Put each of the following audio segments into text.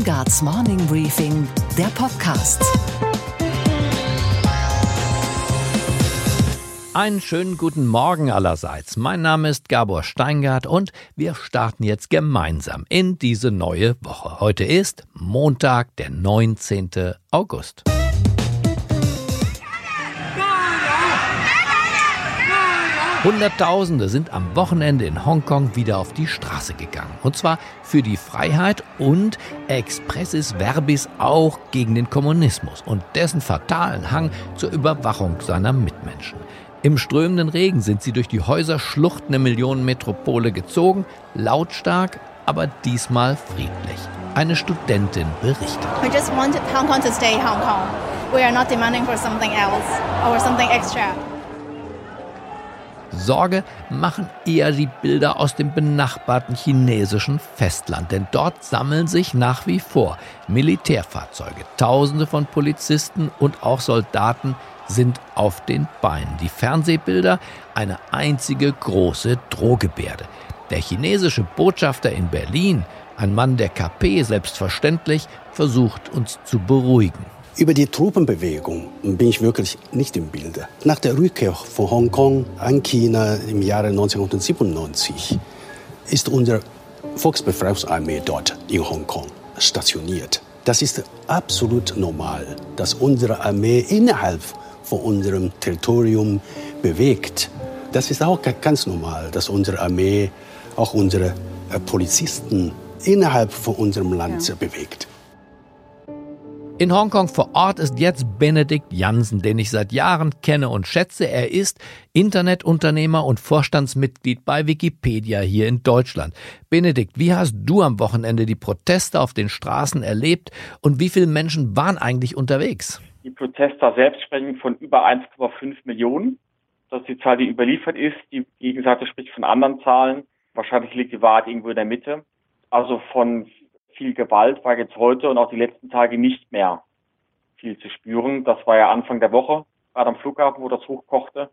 Steingarts Morning Briefing, der Podcast. Einen schönen guten Morgen allerseits. Mein Name ist Gabor Steingart und wir starten jetzt gemeinsam in diese neue Woche. Heute ist Montag, der 19. August. Hunderttausende sind am Wochenende in Hongkong wieder auf die Straße gegangen. Und zwar für die Freiheit und expressis verbis auch gegen den Kommunismus und dessen fatalen Hang zur Überwachung seiner Mitmenschen. Im strömenden Regen sind sie durch die Häuserschluchten der Millionenmetropole gezogen, lautstark, aber diesmal friedlich. Eine Studentin berichtet. We just want Hong Kong to stay Hong Kong. We are not demanding for something else or something extra. Sorge machen eher die Bilder aus dem benachbarten chinesischen Festland, denn dort sammeln sich nach wie vor Militärfahrzeuge. Tausende von Polizisten und auch Soldaten sind auf den Beinen. Die Fernsehbilder eine einzige große Drohgebärde. Der chinesische Botschafter in Berlin, ein Mann der KP selbstverständlich, versucht uns zu beruhigen. Über die Truppenbewegung bin ich wirklich nicht im Bilde. Nach der Rückkehr von Hongkong an China im Jahre 1997 ist unsere Volksbefreiungsarmee dort in Hongkong stationiert. Das ist absolut normal, dass unsere Armee innerhalb von unserem Territorium bewegt. Das ist auch ganz normal, dass unsere Armee auch unsere äh, Polizisten innerhalb von unserem Land ja. bewegt. In Hongkong vor Ort ist jetzt Benedikt Jansen, den ich seit Jahren kenne und schätze. Er ist Internetunternehmer und Vorstandsmitglied bei Wikipedia hier in Deutschland. Benedikt, wie hast du am Wochenende die Proteste auf den Straßen erlebt und wie viele Menschen waren eigentlich unterwegs? Die Protester selbst sprechen von über 1,5 Millionen. Das ist die Zahl, die überliefert ist. Die Gegenseite spricht von anderen Zahlen. Wahrscheinlich liegt die Wahrheit irgendwo in der Mitte. Also von viel Gewalt war jetzt heute und auch die letzten Tage nicht mehr viel zu spüren. Das war ja Anfang der Woche, gerade am Flughafen, wo das hochkochte.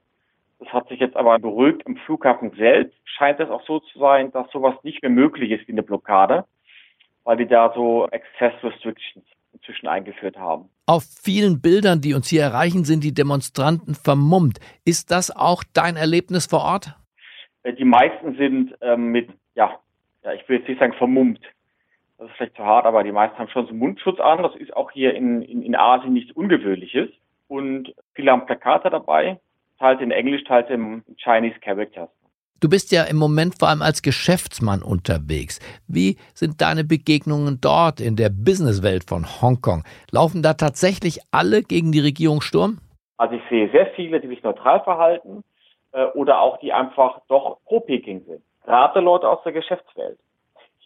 Das hat sich jetzt aber beruhigt. Im Flughafen selbst scheint es auch so zu sein, dass sowas nicht mehr möglich ist wie eine Blockade, weil die da so Access Restrictions inzwischen eingeführt haben. Auf vielen Bildern, die uns hier erreichen, sind die Demonstranten vermummt. Ist das auch dein Erlebnis vor Ort? Äh, die meisten sind ähm, mit, ja, ja, ich will jetzt nicht sagen vermummt, das ist vielleicht zu hart, aber die meisten haben schon so Mundschutz an. Das ist auch hier in, in, in Asien nichts Ungewöhnliches. Und viele haben Plakate dabei, teils in Englisch, teils in Chinese Characters. Du bist ja im Moment vor allem als Geschäftsmann unterwegs. Wie sind deine Begegnungen dort in der Businesswelt von Hongkong? Laufen da tatsächlich alle gegen die Regierung Sturm? Also ich sehe sehr viele, die sich neutral verhalten äh, oder auch die einfach doch pro Peking sind. Gerade Leute aus der Geschäftswelt.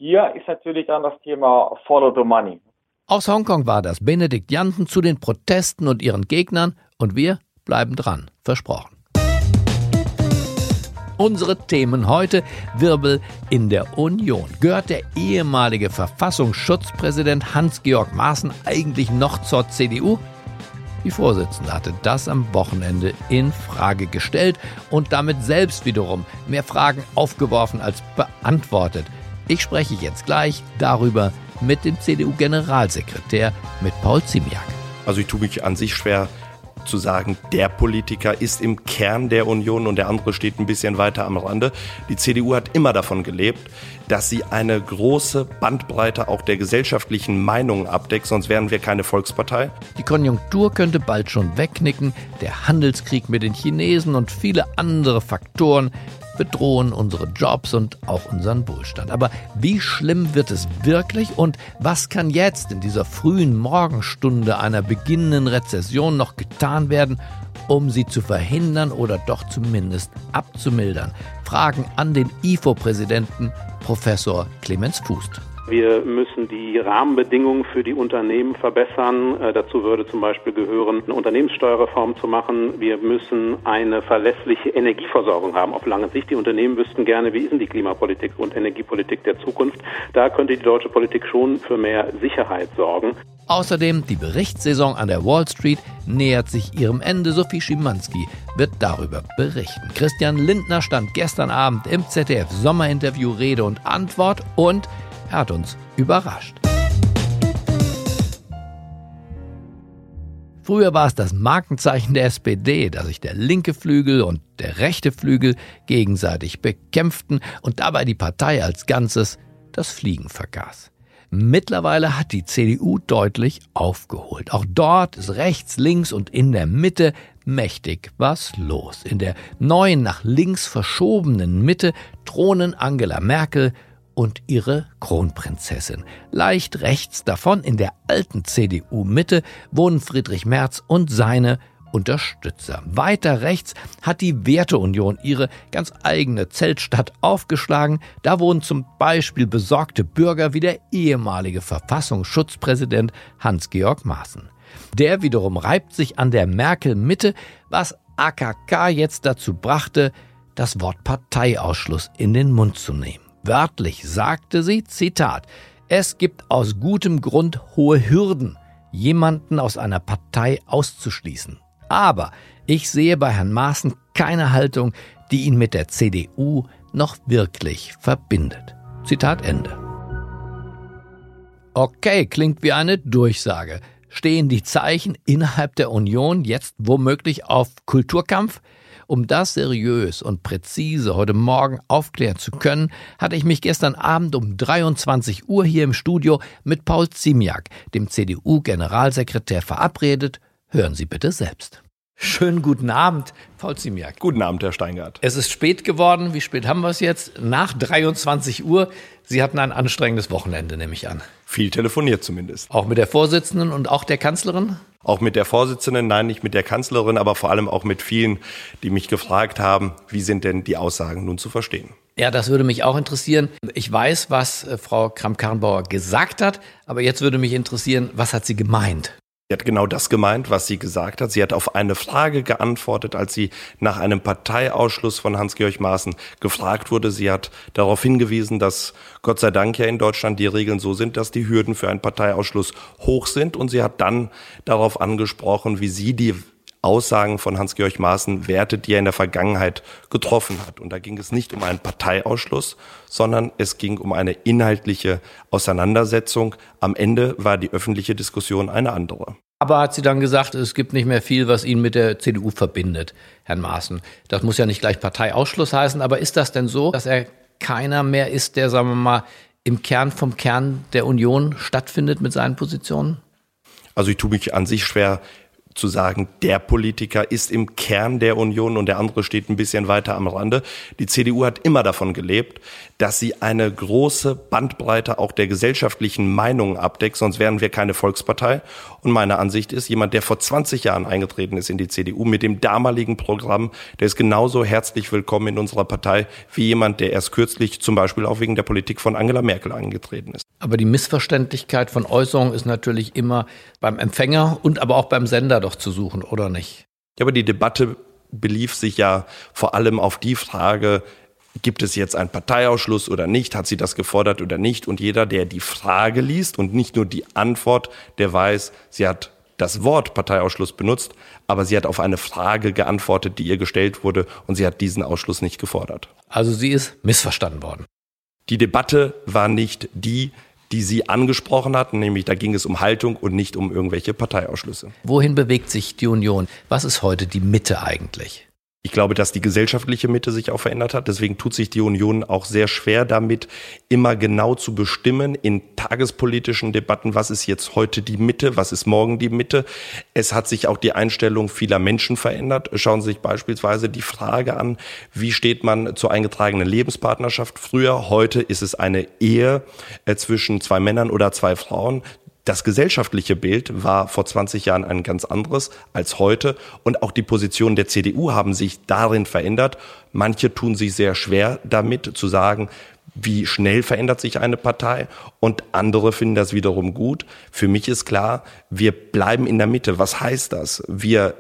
Hier ist natürlich dann das Thema Follow the Money. Aus Hongkong war das Benedikt Jansen zu den Protesten und ihren Gegnern und wir bleiben dran, versprochen. Unsere Themen heute Wirbel in der Union. Gehört der ehemalige Verfassungsschutzpräsident Hans-Georg Maaßen eigentlich noch zur CDU? Die Vorsitzende hatte das am Wochenende in Frage gestellt und damit selbst wiederum mehr Fragen aufgeworfen als beantwortet. Ich spreche jetzt gleich darüber mit dem CDU-Generalsekretär, mit Paul Ziemiak. Also ich tue mich an sich schwer zu sagen, der Politiker ist im Kern der Union und der andere steht ein bisschen weiter am Rande. Die CDU hat immer davon gelebt, dass sie eine große Bandbreite auch der gesellschaftlichen Meinungen abdeckt, sonst wären wir keine Volkspartei. Die Konjunktur könnte bald schon wegknicken, der Handelskrieg mit den Chinesen und viele andere Faktoren bedrohen unsere Jobs und auch unseren Wohlstand. Aber wie schlimm wird es wirklich und was kann jetzt in dieser frühen Morgenstunde einer beginnenden Rezession noch getan werden, um sie zu verhindern oder doch zumindest abzumildern? Fragen an den IFO-Präsidenten Professor Clemens Fußt. Wir müssen die Rahmenbedingungen für die Unternehmen verbessern. Äh, dazu würde zum Beispiel gehören, eine Unternehmenssteuerreform zu machen. Wir müssen eine verlässliche Energieversorgung haben auf lange Sicht. Die Unternehmen wüssten gerne, wie ist denn die Klimapolitik und Energiepolitik der Zukunft. Da könnte die deutsche Politik schon für mehr Sicherheit sorgen. Außerdem die Berichtssaison an der Wall Street nähert sich ihrem Ende. Sophie Schimanski wird darüber berichten. Christian Lindner stand gestern Abend im ZDF Sommerinterview Rede und Antwort und er hat uns überrascht. Früher war es das Markenzeichen der SPD, dass sich der linke Flügel und der rechte Flügel gegenseitig bekämpften und dabei die Partei als Ganzes das Fliegen vergaß. Mittlerweile hat die CDU deutlich aufgeholt. Auch dort ist rechts, links und in der Mitte mächtig was los. In der neuen nach links verschobenen Mitte thronen Angela Merkel, und ihre Kronprinzessin. Leicht rechts davon in der alten CDU-Mitte wohnen Friedrich Merz und seine Unterstützer. Weiter rechts hat die Werteunion ihre ganz eigene Zeltstadt aufgeschlagen. Da wohnen zum Beispiel besorgte Bürger wie der ehemalige Verfassungsschutzpräsident Hans-Georg Maaßen. Der wiederum reibt sich an der Merkel-Mitte, was AKK jetzt dazu brachte, das Wort Parteiausschluss in den Mund zu nehmen. Wörtlich sagte sie, Zitat, es gibt aus gutem Grund hohe Hürden, jemanden aus einer Partei auszuschließen. Aber ich sehe bei Herrn Maaßen keine Haltung, die ihn mit der CDU noch wirklich verbindet. Zitat Ende. Okay, klingt wie eine Durchsage. Stehen die Zeichen innerhalb der Union jetzt womöglich auf Kulturkampf? Um das seriös und präzise heute Morgen aufklären zu können, hatte ich mich gestern Abend um 23 Uhr hier im Studio mit Paul Ziemiak, dem CDU-Generalsekretär, verabredet. Hören Sie bitte selbst. Schönen guten Abend, Paul Ziemiak. Guten Abend, Herr Steingart. Es ist spät geworden. Wie spät haben wir es jetzt? Nach 23 Uhr. Sie hatten ein anstrengendes Wochenende, nehme ich an. Viel telefoniert zumindest. Auch mit der Vorsitzenden und auch der Kanzlerin? Auch mit der Vorsitzenden, nein, nicht mit der Kanzlerin, aber vor allem auch mit vielen, die mich gefragt haben, wie sind denn die Aussagen nun zu verstehen? Ja, das würde mich auch interessieren. Ich weiß, was äh, Frau Kramp-Karrenbauer gesagt hat, aber jetzt würde mich interessieren, was hat sie gemeint? Sie hat genau das gemeint, was sie gesagt hat. Sie hat auf eine Frage geantwortet, als sie nach einem Parteiausschluss von Hans-Georg Maaßen gefragt wurde. Sie hat darauf hingewiesen, dass Gott sei Dank ja in Deutschland die Regeln so sind, dass die Hürden für einen Parteiausschluss hoch sind. Und sie hat dann darauf angesprochen, wie sie die Aussagen von Hans-Georg Maaßen wertet, die er in der Vergangenheit getroffen hat. Und da ging es nicht um einen Parteiausschluss, sondern es ging um eine inhaltliche Auseinandersetzung. Am Ende war die öffentliche Diskussion eine andere. Aber hat sie dann gesagt, es gibt nicht mehr viel, was ihn mit der CDU verbindet, Herrn Maaßen. Das muss ja nicht gleich Parteiausschluss heißen, aber ist das denn so, dass er keiner mehr ist, der, sagen wir mal, im Kern vom Kern der Union stattfindet mit seinen Positionen? Also ich tue mich an sich schwer, zu sagen, der Politiker ist im Kern der Union und der andere steht ein bisschen weiter am Rande. Die CDU hat immer davon gelebt, dass sie eine große Bandbreite auch der gesellschaftlichen Meinungen abdeckt, sonst wären wir keine Volkspartei. Und meine Ansicht ist, jemand, der vor 20 Jahren eingetreten ist in die CDU mit dem damaligen Programm, der ist genauso herzlich willkommen in unserer Partei wie jemand, der erst kürzlich zum Beispiel auch wegen der Politik von Angela Merkel eingetreten ist. Aber die Missverständlichkeit von Äußerungen ist natürlich immer beim Empfänger und aber auch beim Sender doch zu suchen, oder nicht? Ja, aber die Debatte belief sich ja vor allem auf die Frage, gibt es jetzt einen Parteiausschluss oder nicht? Hat sie das gefordert oder nicht? Und jeder, der die Frage liest und nicht nur die Antwort, der weiß, sie hat das Wort Parteiausschluss benutzt, aber sie hat auf eine Frage geantwortet, die ihr gestellt wurde und sie hat diesen Ausschluss nicht gefordert. Also sie ist missverstanden worden. Die Debatte war nicht die, die Sie angesprochen hatten, nämlich da ging es um Haltung und nicht um irgendwelche Parteiausschlüsse. Wohin bewegt sich die Union? Was ist heute die Mitte eigentlich? Ich glaube, dass die gesellschaftliche Mitte sich auch verändert hat. Deswegen tut sich die Union auch sehr schwer damit, immer genau zu bestimmen in tagespolitischen Debatten, was ist jetzt heute die Mitte, was ist morgen die Mitte. Es hat sich auch die Einstellung vieler Menschen verändert. Schauen Sie sich beispielsweise die Frage an, wie steht man zur eingetragenen Lebenspartnerschaft früher? Heute ist es eine Ehe äh, zwischen zwei Männern oder zwei Frauen das gesellschaftliche Bild war vor 20 Jahren ein ganz anderes als heute und auch die Positionen der CDU haben sich darin verändert. Manche tun sich sehr schwer damit zu sagen, wie schnell verändert sich eine Partei und andere finden das wiederum gut. Für mich ist klar, wir bleiben in der Mitte. Was heißt das? Wir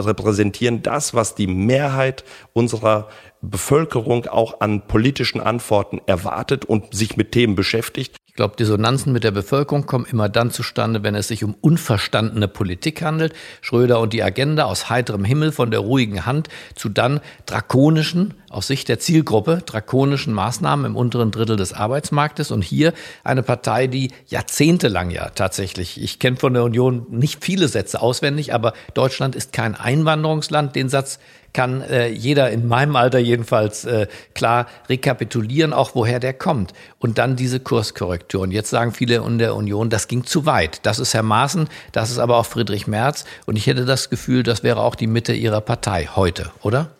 repräsentieren das, was die Mehrheit unserer Bevölkerung auch an politischen Antworten erwartet und sich mit Themen beschäftigt. Ich glaube, Dissonanzen mit der Bevölkerung kommen immer dann zustande, wenn es sich um unverstandene Politik handelt. Schröder und die Agenda aus heiterem Himmel von der ruhigen Hand zu dann drakonischen, aus Sicht der Zielgruppe, drakonischen Maßnahmen im unteren Drittel des Arbeitsmarktes. Und hier eine Partei, die jahrzehntelang ja tatsächlich, ich kenne von der Union nicht viele Sätze auswendig, aber Deutschland ist kein Einwanderungsland. Den Satz kann äh, jeder in meinem Alter jedenfalls äh, klar rekapitulieren, auch woher der kommt. Und dann diese Kurskorrektur. Und jetzt sagen viele in der Union, das ging zu weit. Das ist Herr Maaßen, das ist aber auch Friedrich Merz. Und ich hätte das Gefühl, das wäre auch die Mitte ihrer Partei heute, oder?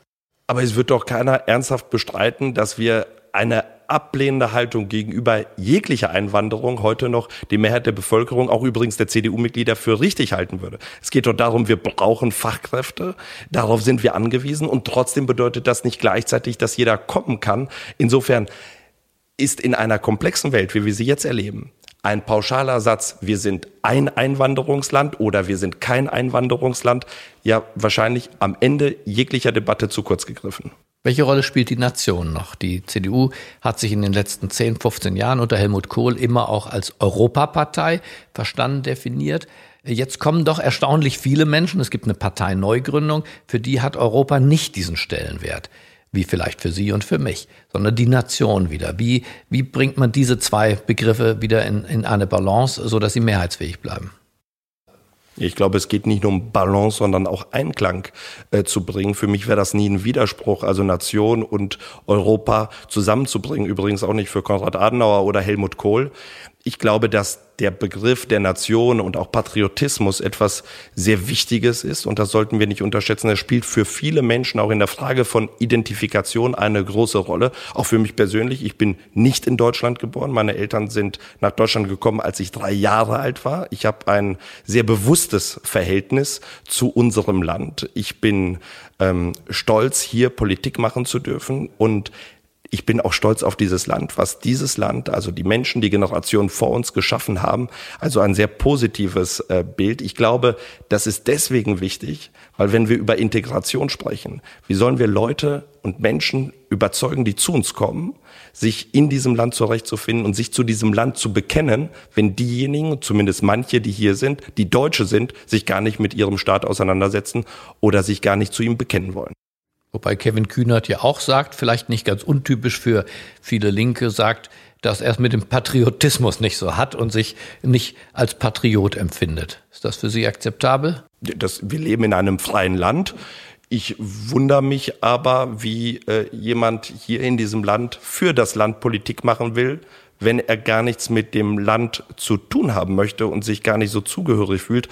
Aber es wird doch keiner ernsthaft bestreiten, dass wir eine ablehnende Haltung gegenüber jeglicher Einwanderung heute noch die Mehrheit der Bevölkerung, auch übrigens der CDU-Mitglieder, für richtig halten würde. Es geht doch darum, wir brauchen Fachkräfte, darauf sind wir angewiesen und trotzdem bedeutet das nicht gleichzeitig, dass jeder kommen kann. Insofern ist in einer komplexen Welt, wie wir sie jetzt erleben, ein pauschaler Satz, wir sind ein Einwanderungsland oder wir sind kein Einwanderungsland, ja wahrscheinlich am Ende jeglicher Debatte zu kurz gegriffen. Welche Rolle spielt die Nation noch? Die CDU hat sich in den letzten 10, 15 Jahren unter Helmut Kohl immer auch als Europapartei verstanden, definiert. Jetzt kommen doch erstaunlich viele Menschen, es gibt eine Parteineugründung, für die hat Europa nicht diesen Stellenwert, wie vielleicht für Sie und für mich, sondern die Nation wieder. Wie, wie bringt man diese zwei Begriffe wieder in, in eine Balance, sodass sie mehrheitsfähig bleiben? Ich glaube, es geht nicht nur um Balance, sondern auch Einklang äh, zu bringen. Für mich wäre das nie ein Widerspruch, also Nation und Europa zusammenzubringen. Übrigens auch nicht für Konrad Adenauer oder Helmut Kohl ich glaube, dass der Begriff der Nation und auch Patriotismus etwas sehr Wichtiges ist und das sollten wir nicht unterschätzen. Er spielt für viele Menschen auch in der Frage von Identifikation eine große Rolle. Auch für mich persönlich. Ich bin nicht in Deutschland geboren. Meine Eltern sind nach Deutschland gekommen, als ich drei Jahre alt war. Ich habe ein sehr bewusstes Verhältnis zu unserem Land. Ich bin ähm, stolz, hier Politik machen zu dürfen und ich bin auch stolz auf dieses Land, was dieses Land, also die Menschen, die Generationen vor uns geschaffen haben. Also ein sehr positives äh, Bild. Ich glaube, das ist deswegen wichtig, weil wenn wir über Integration sprechen, wie sollen wir Leute und Menschen überzeugen, die zu uns kommen, sich in diesem Land zurechtzufinden und sich zu diesem Land zu bekennen, wenn diejenigen, zumindest manche, die hier sind, die Deutsche sind, sich gar nicht mit ihrem Staat auseinandersetzen oder sich gar nicht zu ihm bekennen wollen. Wobei Kevin Kühnert ja auch sagt, vielleicht nicht ganz untypisch für viele Linke, sagt, dass er es mit dem Patriotismus nicht so hat und sich nicht als Patriot empfindet. Ist das für Sie akzeptabel? Das, wir leben in einem freien Land. Ich wundere mich aber, wie äh, jemand hier in diesem Land für das Land Politik machen will, wenn er gar nichts mit dem Land zu tun haben möchte und sich gar nicht so zugehörig fühlt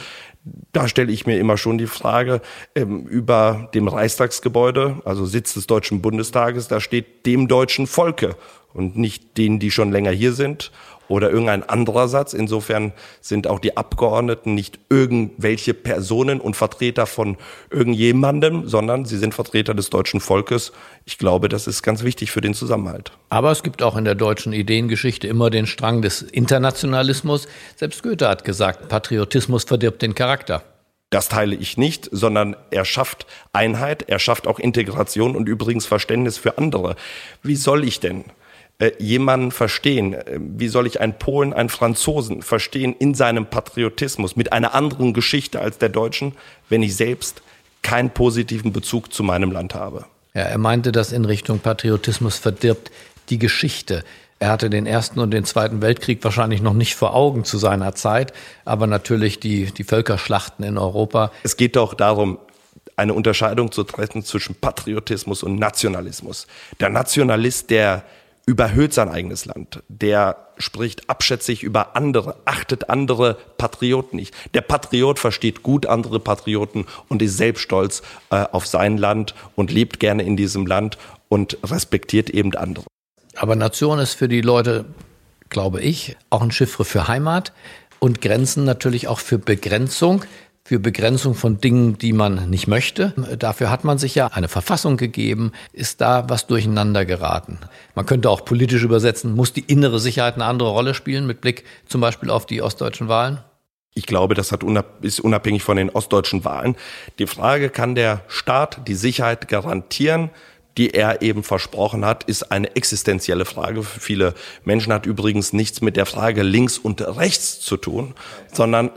da stelle ich mir immer schon die Frage ähm, über dem Reichstagsgebäude, also Sitz des Deutschen Bundestages, da steht dem deutschen Volke und nicht denen, die schon länger hier sind oder irgendein anderer Satz. Insofern sind auch die Abgeordneten nicht irgendwelche Personen und Vertreter von irgendjemandem, sondern sie sind Vertreter des deutschen Volkes. Ich glaube, das ist ganz wichtig für den Zusammenhalt. Aber es gibt auch in der deutschen Ideengeschichte immer den Strang des Internationalismus. Selbst Goethe hat gesagt, Patriotismus verdirbt den Charakter. Das teile ich nicht, sondern er schafft Einheit, er schafft auch Integration und übrigens Verständnis für andere. Wie soll ich denn äh, jemanden verstehen? Äh, wie soll ich einen Polen, einen Franzosen verstehen in seinem Patriotismus mit einer anderen Geschichte als der Deutschen, wenn ich selbst keinen positiven Bezug zu meinem Land habe? Ja, er meinte, dass in Richtung Patriotismus verdirbt die Geschichte. Er hatte den Ersten und den Zweiten Weltkrieg wahrscheinlich noch nicht vor Augen zu seiner Zeit, aber natürlich die, die Völkerschlachten in Europa. Es geht doch darum, eine Unterscheidung zu treffen zwischen Patriotismus und Nationalismus. Der Nationalist, der überhöht sein eigenes Land. Der spricht abschätzig über andere, achtet andere Patrioten nicht. Der Patriot versteht gut andere Patrioten und ist selbst stolz äh, auf sein Land und lebt gerne in diesem Land und respektiert eben andere. Aber Nation ist für die Leute, glaube ich, auch ein Chiffre für Heimat und Grenzen natürlich auch für Begrenzung für Begrenzung von Dingen, die man nicht möchte. Dafür hat man sich ja eine Verfassung gegeben. Ist da was durcheinander geraten? Man könnte auch politisch übersetzen, muss die innere Sicherheit eine andere Rolle spielen mit Blick zum Beispiel auf die ostdeutschen Wahlen? Ich glaube, das hat unab ist unabhängig von den ostdeutschen Wahlen. Die Frage, kann der Staat die Sicherheit garantieren die er eben versprochen hat, ist eine existenzielle Frage für viele Menschen, hat übrigens nichts mit der Frage links und rechts zu tun, sondern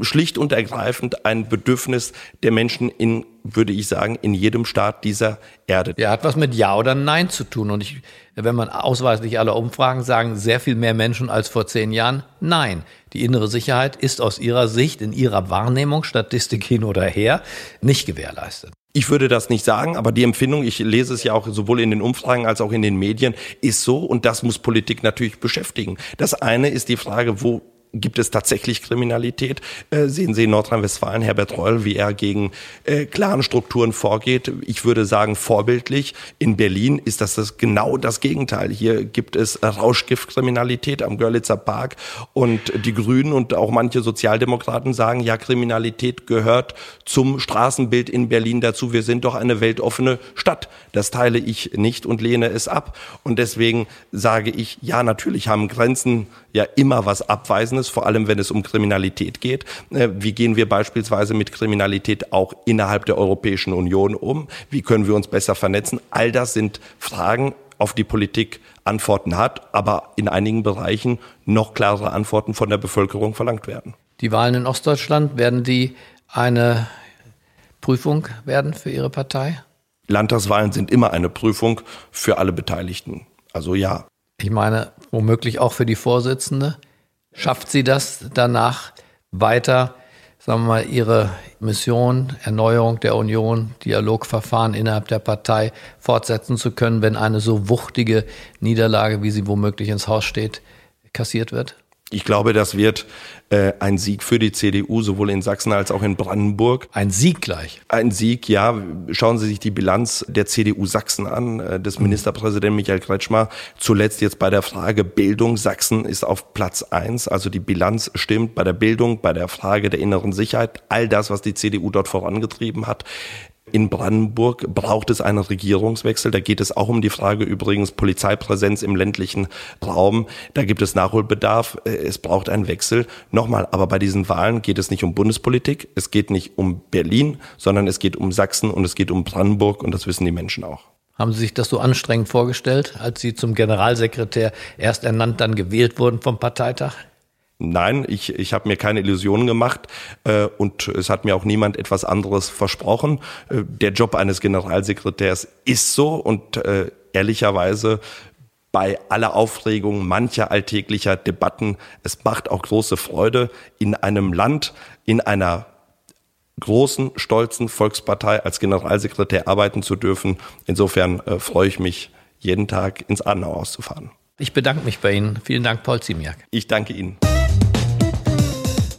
schlicht und ergreifend ein Bedürfnis der Menschen in, würde ich sagen, in jedem Staat dieser Erde. Ja, hat was mit Ja oder Nein zu tun. Und ich, wenn man ausweislich alle Umfragen sagen, sehr viel mehr Menschen als vor zehn Jahren Nein. Die innere Sicherheit ist aus ihrer Sicht, in ihrer Wahrnehmung, Statistik hin oder her, nicht gewährleistet. Ich würde das nicht sagen, aber die Empfindung, ich lese es ja auch sowohl in den Umfragen als auch in den Medien, ist so und das muss Politik natürlich beschäftigen. Das eine ist die Frage, wo gibt es tatsächlich Kriminalität. Äh, sehen Sie in Nordrhein-Westfalen Herbert Reul, wie er gegen äh, klaren Strukturen vorgeht. Ich würde sagen, vorbildlich. In Berlin ist das, das genau das Gegenteil. Hier gibt es Rauschgiftkriminalität am Görlitzer Park und die Grünen und auch manche Sozialdemokraten sagen, ja, Kriminalität gehört zum Straßenbild in Berlin dazu. Wir sind doch eine weltoffene Stadt. Das teile ich nicht und lehne es ab. Und deswegen sage ich, ja, natürlich haben Grenzen ja immer was Abweisendes, vor allem wenn es um Kriminalität geht. Äh, wie gehen wir beispielsweise mit Kriminalität auch innerhalb der Europäischen Union um? Wie können wir uns besser vernetzen? All das sind Fragen, auf die Politik Antworten hat, aber in einigen Bereichen noch klarere Antworten von der Bevölkerung verlangt werden. Die Wahlen in Ostdeutschland, werden die eine Prüfung werden für Ihre Partei? Landtagswahlen sind immer eine Prüfung für alle Beteiligten. Also ja. Ich meine, womöglich auch für die Vorsitzende. Schafft sie das danach weiter, sagen wir mal, ihre Mission, Erneuerung der Union, Dialogverfahren innerhalb der Partei fortsetzen zu können, wenn eine so wuchtige Niederlage, wie sie womöglich ins Haus steht, kassiert wird? Ich glaube, das wird äh, ein Sieg für die CDU, sowohl in Sachsen als auch in Brandenburg. Ein Sieg gleich. Ein Sieg, ja. Schauen Sie sich die Bilanz der CDU Sachsen an, äh, des Ministerpräsidenten Michael Kretschmer. Zuletzt jetzt bei der Frage Bildung. Sachsen ist auf Platz eins. Also die Bilanz stimmt bei der Bildung, bei der Frage der inneren Sicherheit. All das, was die CDU dort vorangetrieben hat. In Brandenburg braucht es einen Regierungswechsel. Da geht es auch um die Frage übrigens Polizeipräsenz im ländlichen Raum. Da gibt es Nachholbedarf. Äh, es braucht einen Wechsel. Nochmal, aber bei diesen Wahlen geht es nicht um Bundespolitik. Es geht nicht um Berlin, sondern es geht um Sachsen und es geht um Brandenburg und das wissen die Menschen auch. Haben Sie sich das so anstrengend vorgestellt, als Sie zum Generalsekretär erst ernannt, dann gewählt wurden vom Parteitag? Nein, ich, ich habe mir keine Illusionen gemacht äh, und es hat mir auch niemand etwas anderes versprochen. Äh, der Job eines Generalsekretärs ist so und äh, ehrlicherweise bei aller Aufregung mancher alltäglicher Debatten, es macht auch große Freude, in einem Land, in einer großen, stolzen Volkspartei als Generalsekretär arbeiten zu dürfen. Insofern äh, freue ich mich, jeden Tag ins Adenauer auszufahren. Ich bedanke mich bei Ihnen. Vielen Dank, Paul Ziemiak. Ich danke Ihnen.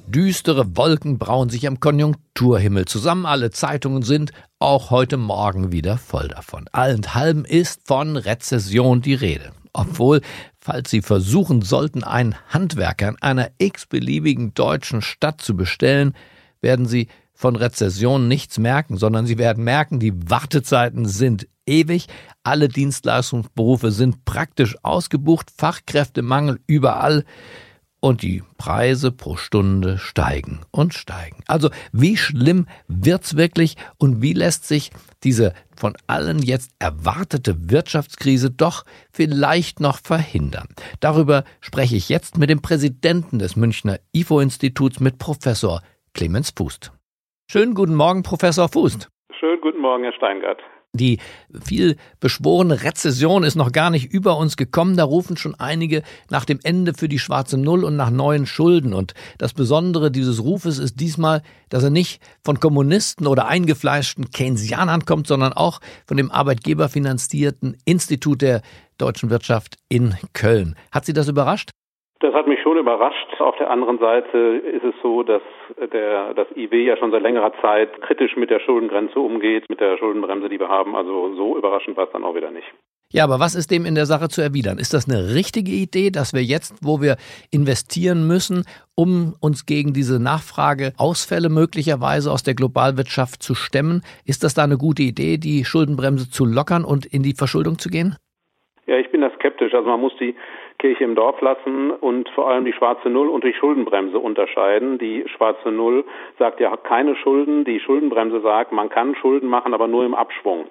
Düstere Wolken brauen sich am Konjunkturhimmel zusammen. Alle Zeitungen sind auch heute Morgen wieder voll davon. Allenthalben ist von Rezession die Rede. Obwohl, falls Sie versuchen sollten, einen Handwerker in einer x-beliebigen deutschen Stadt zu bestellen, werden Sie von Rezession nichts merken, sondern Sie werden merken, die Wartezeiten sind ewig, alle Dienstleistungsberufe sind praktisch ausgebucht, Fachkräftemangel überall und die Preise pro Stunde steigen und steigen. Also wie schlimm wird's wirklich und wie lässt sich diese von allen jetzt erwartete Wirtschaftskrise doch vielleicht noch verhindern? Darüber spreche ich jetzt mit dem Präsidenten des Münchner IFO-Instituts, mit Professor Clemens Fußt. Schönen guten Morgen, Professor Fußt. Schönen guten Morgen, Herr Steingart. Die viel beschworene Rezession ist noch gar nicht über uns gekommen. Da rufen schon einige nach dem Ende für die schwarze Null und nach neuen Schulden. Und das Besondere dieses Rufes ist diesmal, dass er nicht von Kommunisten oder eingefleischten Keynesianern kommt, sondern auch von dem arbeitgeberfinanzierten Institut der deutschen Wirtschaft in Köln. Hat Sie das überrascht? Das hat mich schon überrascht. Auf der anderen Seite ist es so, dass der, das IW ja schon seit längerer Zeit kritisch mit der Schuldengrenze umgeht, mit der Schuldenbremse, die wir haben. Also so überraschend war es dann auch wieder nicht. Ja, aber was ist dem in der Sache zu erwidern? Ist das eine richtige Idee, dass wir jetzt, wo wir investieren müssen, um uns gegen diese Nachfrageausfälle möglicherweise aus der Globalwirtschaft zu stemmen, ist das da eine gute Idee, die Schuldenbremse zu lockern und in die Verschuldung zu gehen? Ja, ich bin da skeptisch. Also man muss die Kirche im Dorf lassen und vor allem die schwarze Null und die Schuldenbremse unterscheiden. Die schwarze Null sagt ja keine Schulden, die Schuldenbremse sagt, man kann Schulden machen, aber nur im Abschwung.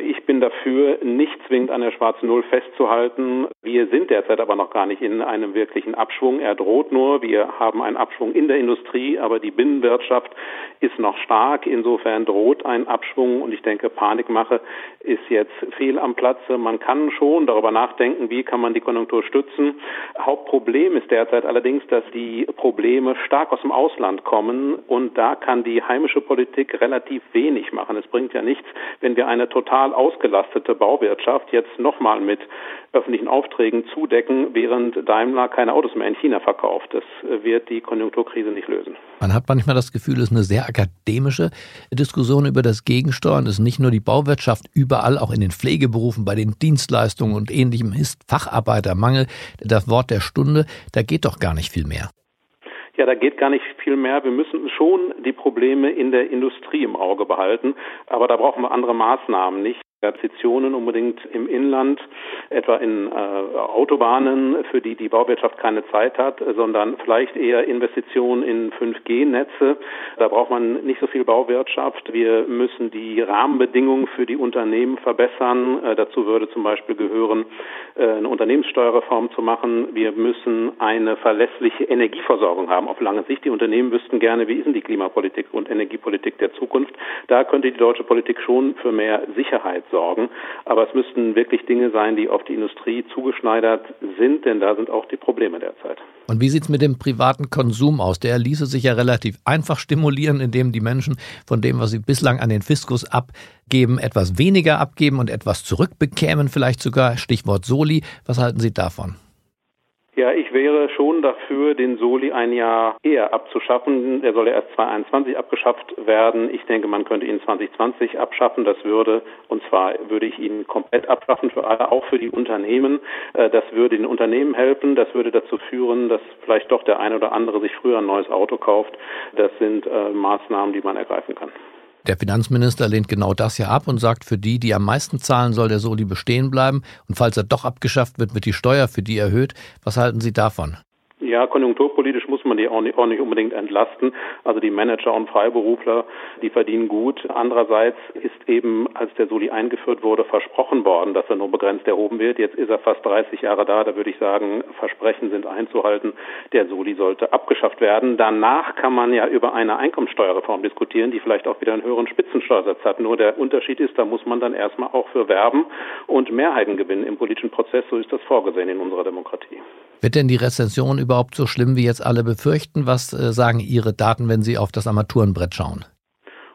Ich bin dafür, nicht zwingend an der schwarzen Null festzuhalten. Wir sind derzeit aber noch gar nicht in einem wirklichen Abschwung. Er droht nur. Wir haben einen Abschwung in der Industrie, aber die Binnenwirtschaft ist noch stark. Insofern droht ein Abschwung und ich denke, Panikmache ist jetzt fehl am Platze. Man kann schon darüber nachdenken, wie kann man die Konjunktur stützen. Hauptproblem ist derzeit allerdings, dass die Probleme stark aus dem Ausland kommen und da kann die heimische Politik relativ wenig machen. Es bringt ja nichts, wenn wir eine total total ausgelastete Bauwirtschaft jetzt nochmal mit öffentlichen Aufträgen zudecken, während Daimler keine Autos mehr in China verkauft. Das wird die Konjunkturkrise nicht lösen. Man hat manchmal das Gefühl, es ist eine sehr akademische Diskussion über das Gegensteuern. Es ist nicht nur die Bauwirtschaft, überall auch in den Pflegeberufen, bei den Dienstleistungen und ähnlichem ist Facharbeitermangel das Wort der Stunde. Da geht doch gar nicht viel mehr. Ja, da geht gar nicht viel mehr. Wir müssen schon die Probleme in der Industrie im Auge behalten, aber da brauchen wir andere Maßnahmen nicht. Investitionen unbedingt im Inland, etwa in äh, Autobahnen, für die die Bauwirtschaft keine Zeit hat, sondern vielleicht eher Investitionen in 5G-Netze. Da braucht man nicht so viel Bauwirtschaft. Wir müssen die Rahmenbedingungen für die Unternehmen verbessern. Äh, dazu würde zum Beispiel gehören, äh, eine Unternehmenssteuerreform zu machen. Wir müssen eine verlässliche Energieversorgung haben auf lange Sicht. Die Unternehmen wüssten gerne, wie ist denn die Klimapolitik und Energiepolitik der Zukunft. Da könnte die deutsche Politik schon für mehr Sicherheit sorgen. Aber es müssten wirklich Dinge sein, die auf die Industrie zugeschneidert sind, denn da sind auch die Probleme derzeit. Und wie sieht es mit dem privaten Konsum aus? Der ließe sich ja relativ einfach stimulieren, indem die Menschen von dem, was sie bislang an den Fiskus abgeben, etwas weniger abgeben und etwas zurückbekämen, vielleicht sogar. Stichwort Soli. Was halten Sie davon? Ja, ich wäre schon dafür, den Soli ein Jahr eher abzuschaffen. Der soll ja erst 2021 abgeschafft werden. Ich denke, man könnte ihn 2020 abschaffen. Das würde, und zwar würde ich ihn komplett abschaffen für alle, auch für die Unternehmen. Äh, das würde den Unternehmen helfen. Das würde dazu führen, dass vielleicht doch der eine oder andere sich früher ein neues Auto kauft. Das sind äh, Maßnahmen, die man ergreifen kann. Der Finanzminister lehnt genau das ja ab und sagt, für die, die am meisten zahlen, soll der Soli bestehen bleiben. Und falls er doch abgeschafft wird, wird die Steuer für die erhöht. Was halten Sie davon? Ja, konjunkturpolitisch muss man die auch nicht, auch nicht unbedingt entlasten. Also die Manager und Freiberufler, die verdienen gut. Andererseits ist eben, als der Soli eingeführt wurde, versprochen worden, dass er nur begrenzt erhoben wird. Jetzt ist er fast 30 Jahre da. Da würde ich sagen, Versprechen sind einzuhalten. Der Soli sollte abgeschafft werden. Danach kann man ja über eine Einkommensteuerreform diskutieren, die vielleicht auch wieder einen höheren Spitzensteuersatz hat. Nur der Unterschied ist, da muss man dann erstmal auch für werben und Mehrheiten gewinnen im politischen Prozess. So ist das vorgesehen in unserer Demokratie. Wird denn die Rezension überhaupt so schlimm, wie jetzt alle befürchten? Was äh, sagen Ihre Daten, wenn Sie auf das Armaturenbrett schauen?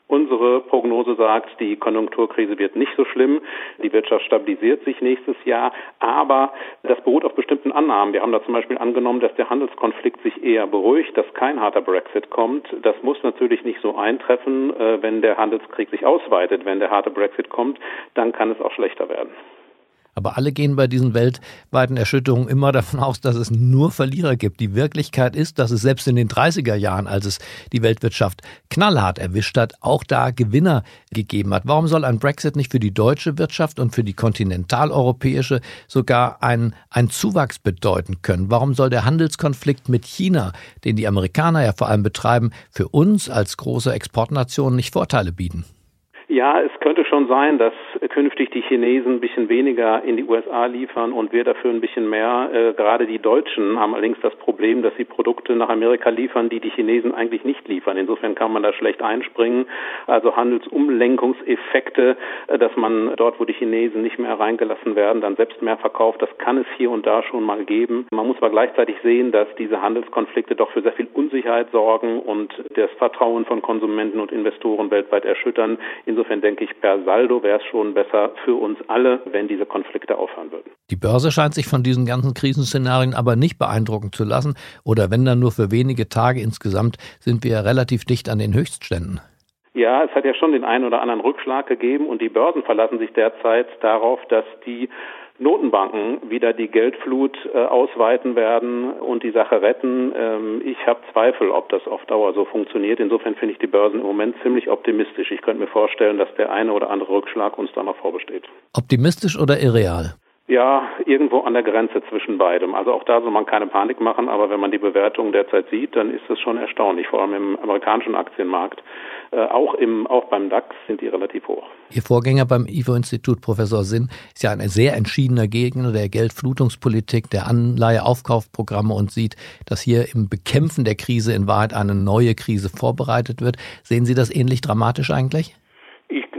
Unsere Prognose sagt, die Konjunkturkrise wird nicht so schlimm. Die Wirtschaft stabilisiert sich nächstes Jahr. Aber das beruht auf bestimmten Annahmen. Wir haben da zum Beispiel angenommen, dass der Handelskonflikt sich eher beruhigt, dass kein harter Brexit kommt. Das muss natürlich nicht so eintreffen. Äh, wenn der Handelskrieg sich ausweitet, wenn der harte Brexit kommt, dann kann es auch schlechter werden. Aber alle gehen bei diesen weltweiten Erschütterungen immer davon aus, dass es nur Verlierer gibt. Die Wirklichkeit ist, dass es selbst in den 30er Jahren, als es die Weltwirtschaft knallhart erwischt hat, auch da Gewinner gegeben hat. Warum soll ein Brexit nicht für die deutsche Wirtschaft und für die kontinentaleuropäische sogar einen, einen Zuwachs bedeuten können? Warum soll der Handelskonflikt mit China, den die Amerikaner ja vor allem betreiben, für uns als große Exportnation nicht Vorteile bieten? Ja, es könnte schon sein, dass künftig die Chinesen ein bisschen weniger in die USA liefern und wir dafür ein bisschen mehr. Äh, gerade die Deutschen haben allerdings das Problem, dass sie Produkte nach Amerika liefern, die die Chinesen eigentlich nicht liefern. Insofern kann man da schlecht einspringen. Also Handelsumlenkungseffekte, äh, dass man dort, wo die Chinesen nicht mehr reingelassen werden, dann selbst mehr verkauft, das kann es hier und da schon mal geben. Man muss aber gleichzeitig sehen, dass diese Handelskonflikte doch für sehr viel Unsicherheit sorgen und das Vertrauen von Konsumenten und Investoren weltweit erschüttern. Insofern denke ich, per Saldo wäre es schon besser für uns alle, wenn diese Konflikte aufhören würden. Die Börse scheint sich von diesen ganzen Krisenszenarien aber nicht beeindrucken zu lassen. Oder wenn dann nur für wenige Tage insgesamt, sind wir relativ dicht an den Höchstständen. Ja, es hat ja schon den einen oder anderen Rückschlag gegeben und die Börsen verlassen sich derzeit darauf, dass die Notenbanken wieder die Geldflut äh, ausweiten werden und die Sache retten. Ähm, ich habe Zweifel, ob das auf Dauer so funktioniert. Insofern finde ich die Börsen im Moment ziemlich optimistisch. Ich könnte mir vorstellen, dass der eine oder andere Rückschlag uns da noch vorbesteht. Optimistisch oder irreal? Ja, irgendwo an der Grenze zwischen beidem. Also auch da soll man keine Panik machen, aber wenn man die Bewertung derzeit sieht, dann ist das schon erstaunlich. Vor allem im amerikanischen Aktienmarkt, äh, auch im, auch beim DAX sind die relativ hoch. Ihr Vorgänger beim IFO-Institut, Professor Sinn, ist ja ein sehr entschiedener Gegner der Geldflutungspolitik, der Anleiheaufkaufprogramme und sieht, dass hier im Bekämpfen der Krise in Wahrheit eine neue Krise vorbereitet wird. Sehen Sie das ähnlich dramatisch eigentlich?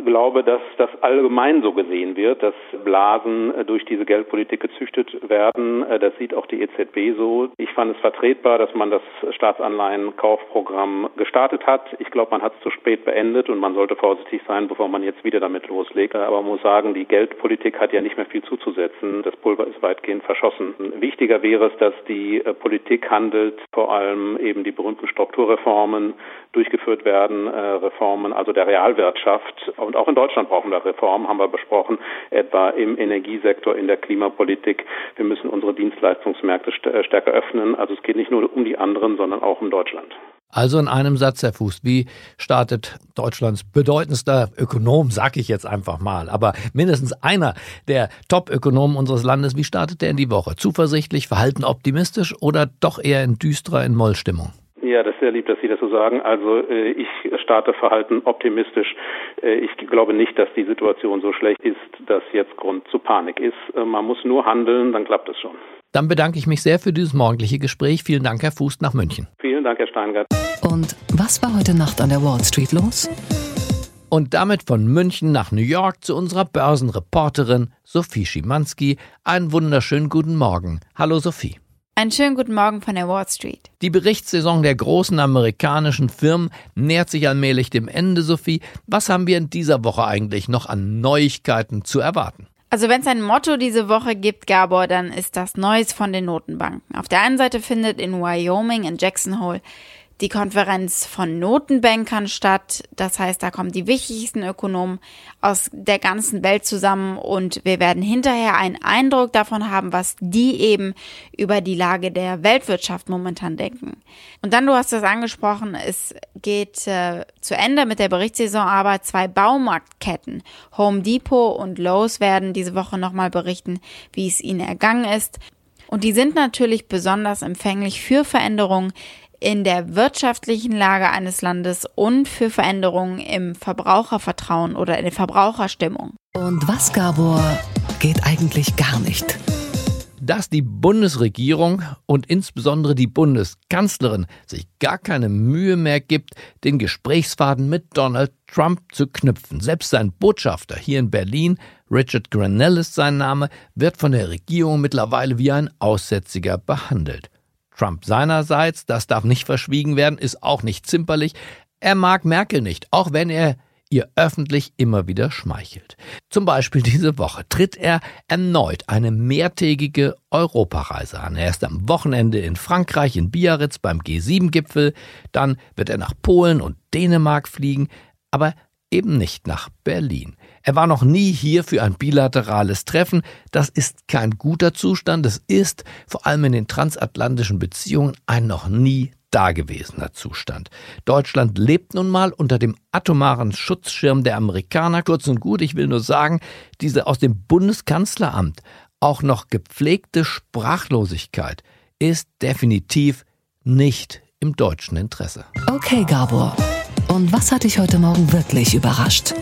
Glaube, dass das allgemein so gesehen wird, dass Blasen äh, durch diese Geldpolitik gezüchtet werden. Äh, das sieht auch die EZB so. Ich fand es vertretbar, dass man das Staatsanleihenkaufprogramm gestartet hat. Ich glaube, man hat es zu spät beendet und man sollte vorsichtig sein, bevor man jetzt wieder damit loslegt. Aber man muss sagen, die Geldpolitik hat ja nicht mehr viel zuzusetzen. Das Pulver ist weitgehend verschossen. Wichtiger wäre es, dass die äh, Politik handelt, vor allem eben die berühmten Strukturreformen durchgeführt werden, Reformen also der Realwirtschaft und auch auch in Deutschland brauchen wir Reformen, haben wir besprochen, etwa im Energiesektor, in der Klimapolitik. Wir müssen unsere Dienstleistungsmärkte äh, stärker öffnen. Also es geht nicht nur um die anderen, sondern auch um Deutschland. Also in einem Satz, Herr Fuß, wie startet Deutschlands bedeutendster Ökonom, sag ich jetzt einfach mal, aber mindestens einer der Top-Ökonomen unseres Landes, wie startet der in die Woche? Zuversichtlich, verhalten optimistisch oder doch eher in düsterer, in Mollstimmung? Ja, das ist sehr lieb, dass Sie das so sagen. Also äh, ich starte Verhalten optimistisch. Äh, ich glaube nicht, dass die Situation so schlecht ist, dass jetzt Grund zu Panik ist. Äh, man muss nur handeln, dann klappt es schon. Dann bedanke ich mich sehr für dieses morgendliche Gespräch. Vielen Dank, Herr Fuß, nach München. Vielen Dank, Herr Steingart. Und was war heute Nacht an der Wall Street los? Und damit von München nach New York zu unserer Börsenreporterin Sophie Schimanski. Einen wunderschönen guten Morgen. Hallo Sophie. Einen schönen guten Morgen von der Wall Street. Die Berichtssaison der großen amerikanischen Firmen nähert sich allmählich dem Ende, Sophie. Was haben wir in dieser Woche eigentlich noch an Neuigkeiten zu erwarten? Also wenn es ein Motto diese Woche gibt, Gabor, dann ist das Neues von den Notenbanken. Auf der einen Seite findet in Wyoming, in Jackson Hole, die Konferenz von Notenbankern statt. Das heißt, da kommen die wichtigsten Ökonomen aus der ganzen Welt zusammen und wir werden hinterher einen Eindruck davon haben, was die eben über die Lage der Weltwirtschaft momentan denken. Und dann, du hast das angesprochen, es geht äh, zu Ende mit der Berichtssaison, aber zwei Baumarktketten, Home Depot und Lowe's, werden diese Woche nochmal berichten, wie es ihnen ergangen ist. Und die sind natürlich besonders empfänglich für Veränderungen in der wirtschaftlichen Lage eines Landes und für Veränderungen im Verbrauchervertrauen oder in der Verbraucherstimmung. Und was, Gabor, geht eigentlich gar nicht? dass die Bundesregierung und insbesondere die Bundeskanzlerin sich gar keine Mühe mehr gibt, den Gesprächsfaden mit Donald Trump zu knüpfen. Selbst sein Botschafter hier in Berlin, Richard Grenell ist sein Name, wird von der Regierung mittlerweile wie ein Aussätziger behandelt. Trump seinerseits, das darf nicht verschwiegen werden, ist auch nicht zimperlich. Er mag Merkel nicht, auch wenn er ihr öffentlich immer wieder schmeichelt. Zum Beispiel diese Woche tritt er erneut eine mehrtägige Europareise an. Er ist am Wochenende in Frankreich, in Biarritz beim G7-Gipfel, dann wird er nach Polen und Dänemark fliegen, aber eben nicht nach Berlin. Er war noch nie hier für ein bilaterales Treffen. Das ist kein guter Zustand. Es ist vor allem in den transatlantischen Beziehungen ein noch nie dagewesener Zustand. Deutschland lebt nun mal unter dem atomaren Schutzschirm der Amerikaner. Kurz und gut, ich will nur sagen, diese aus dem Bundeskanzleramt auch noch gepflegte Sprachlosigkeit ist definitiv nicht im deutschen Interesse. Okay, Gabor. Und was hat dich heute Morgen wirklich überrascht?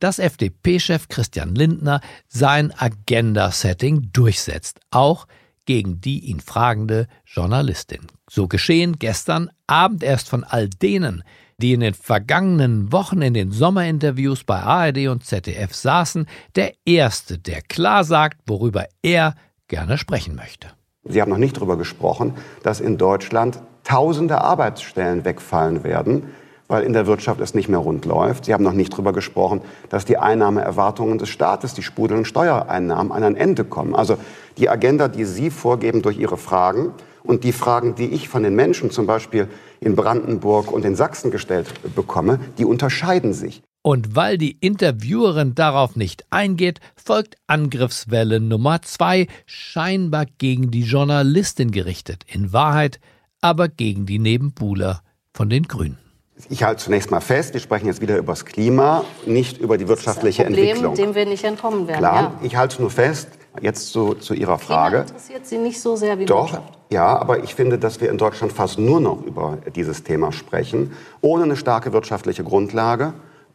Dass FDP-Chef Christian Lindner sein Agenda-Setting durchsetzt, auch gegen die ihn fragende Journalistin. So geschehen gestern Abend erst von all denen, die in den vergangenen Wochen in den Sommerinterviews bei ARD und ZDF saßen, der Erste, der klar sagt, worüber er gerne sprechen möchte. Sie haben noch nicht darüber gesprochen, dass in Deutschland tausende Arbeitsstellen wegfallen werden, weil in der Wirtschaft es nicht mehr rund läuft. Sie haben noch nicht darüber gesprochen, dass die Einnahmeerwartungen des Staates, die sprudelnden Steuereinnahmen, an ein Ende kommen. Also die Agenda, die Sie vorgeben durch Ihre Fragen und die Fragen, die ich von den Menschen zum Beispiel in Brandenburg und in Sachsen gestellt bekomme, die unterscheiden sich. Und weil die Interviewerin darauf nicht eingeht, folgt Angriffswelle Nummer zwei, scheinbar gegen die Journalistin gerichtet, in Wahrheit aber gegen die Nebenbuhler von den Grünen. Ich halte zunächst mal fest, wir sprechen jetzt wieder über das Klima, nicht über die wirtschaftliche das ist ein Problem, Entwicklung. dem wir nicht entkommen werden. Klar, ja. ich halte nur fest, jetzt zu, zu Ihrer Frage. Klima interessiert Sie nicht so sehr wie Doch, Wirtschaft. ja, aber ich finde, dass wir in Deutschland fast nur noch über dieses Thema sprechen. Ohne eine starke wirtschaftliche Grundlage,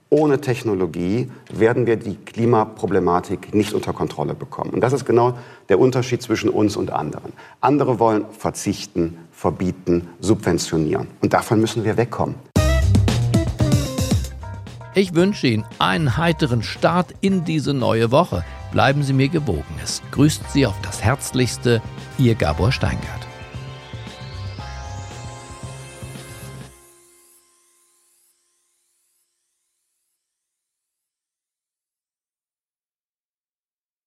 ohne Technologie werden wir die Klimaproblematik nicht unter Kontrolle bekommen. Und das ist genau der Unterschied zwischen uns und anderen. Andere wollen verzichten, verbieten, subventionieren. Und davon müssen wir wegkommen. Ich wünsche Ihnen einen heiteren Start in diese neue Woche. Bleiben Sie mir gewogen. Es grüßt Sie auf das Herzlichste, Ihr Gabor Steingart.